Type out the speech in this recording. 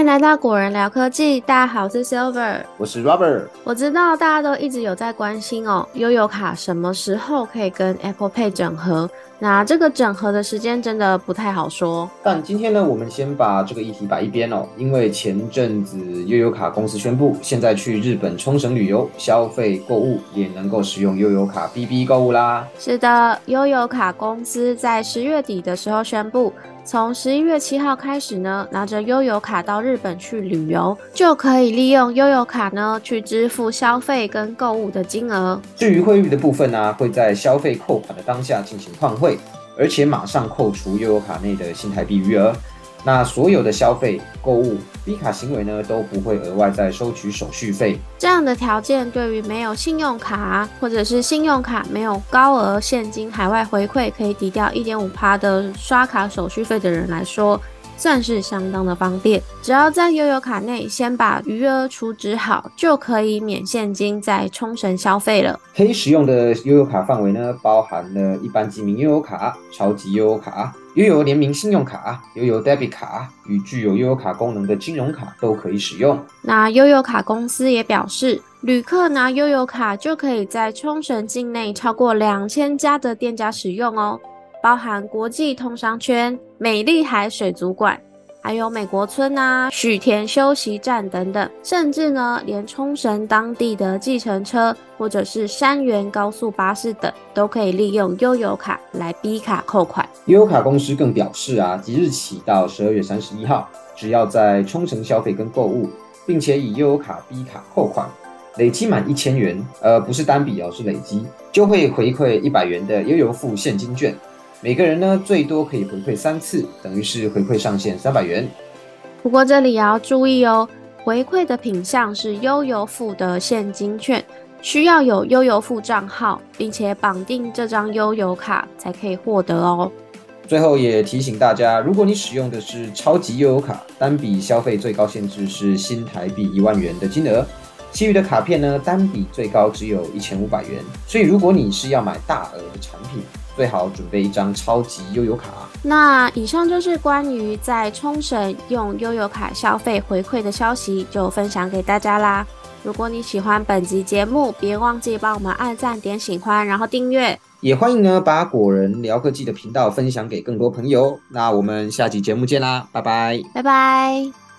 迎来到果仁聊科技，大家好，我是 Silver，我是 Robert。我知道大家都一直有在关心哦，悠游卡什么时候可以跟 Apple Pay 整合？那这个整合的时间真的不太好说。但今天呢，我们先把这个议题摆一边哦，因为前阵子悠游卡公司宣布，现在去日本冲绳旅游消费购物也能够使用悠游卡 BB 购物啦。是的，悠游卡公司在十月底的时候宣布。从十一月七号开始呢，拿着悠游卡到日本去旅游，就可以利用悠游卡呢去支付消费跟购物的金额。至于汇率的部分呢，会在消费扣款的当下进行换汇，而且马上扣除悠游卡内的新台币余额。那所有的消费、购物、B 卡行为呢，都不会额外再收取手续费。这样的条件对于没有信用卡或者是信用卡没有高额现金海外回馈可以抵掉一点五趴的刷卡手续费的人来说。算是相当的方便，只要在悠游卡内先把余额储值好，就可以免现金在冲绳消费了。可以使用的悠游卡范围呢，包含了一般记名悠游卡、超级悠游卡、悠游联名信用卡、悠游 debit 卡与具有悠游卡功能的金融卡都可以使用。那悠游卡公司也表示，旅客拿悠游卡就可以在冲绳境内超过两千家的店家使用哦。包含国际通商圈、美丽海水族馆，还有美国村啊、许田休息站等等，甚至呢，连冲绳当地的计程车或者是山原高速巴士等，都可以利用悠游卡来 B 卡扣款。悠游卡公司更表示啊，即日起到十二月三十一号，只要在冲绳消费跟购物，并且以悠游卡 B 卡扣款，累积满一千元，呃，不是单笔哦，是累积，就会回馈一百元的悠游付现金券。每个人呢最多可以回馈三次，等于是回馈上限三百元。不过这里也要注意哦，回馈的品项是悠游付的现金券，需要有悠游付账号，并且绑定这张悠游卡才可以获得哦。最后也提醒大家，如果你使用的是超级悠游卡，单笔消费最高限制是新台币一万元的金额，其余的卡片呢单笔最高只有一千五百元。所以如果你是要买大额的产品，最好准备一张超级悠游卡。那以上就是关于在冲绳用悠游卡消费回馈的消息，就分享给大家啦。如果你喜欢本集节目，别忘记帮我们按赞、点喜欢，然后订阅。也欢迎呢把果仁聊科技的频道分享给更多朋友。那我们下集节目见啦，拜拜，拜拜。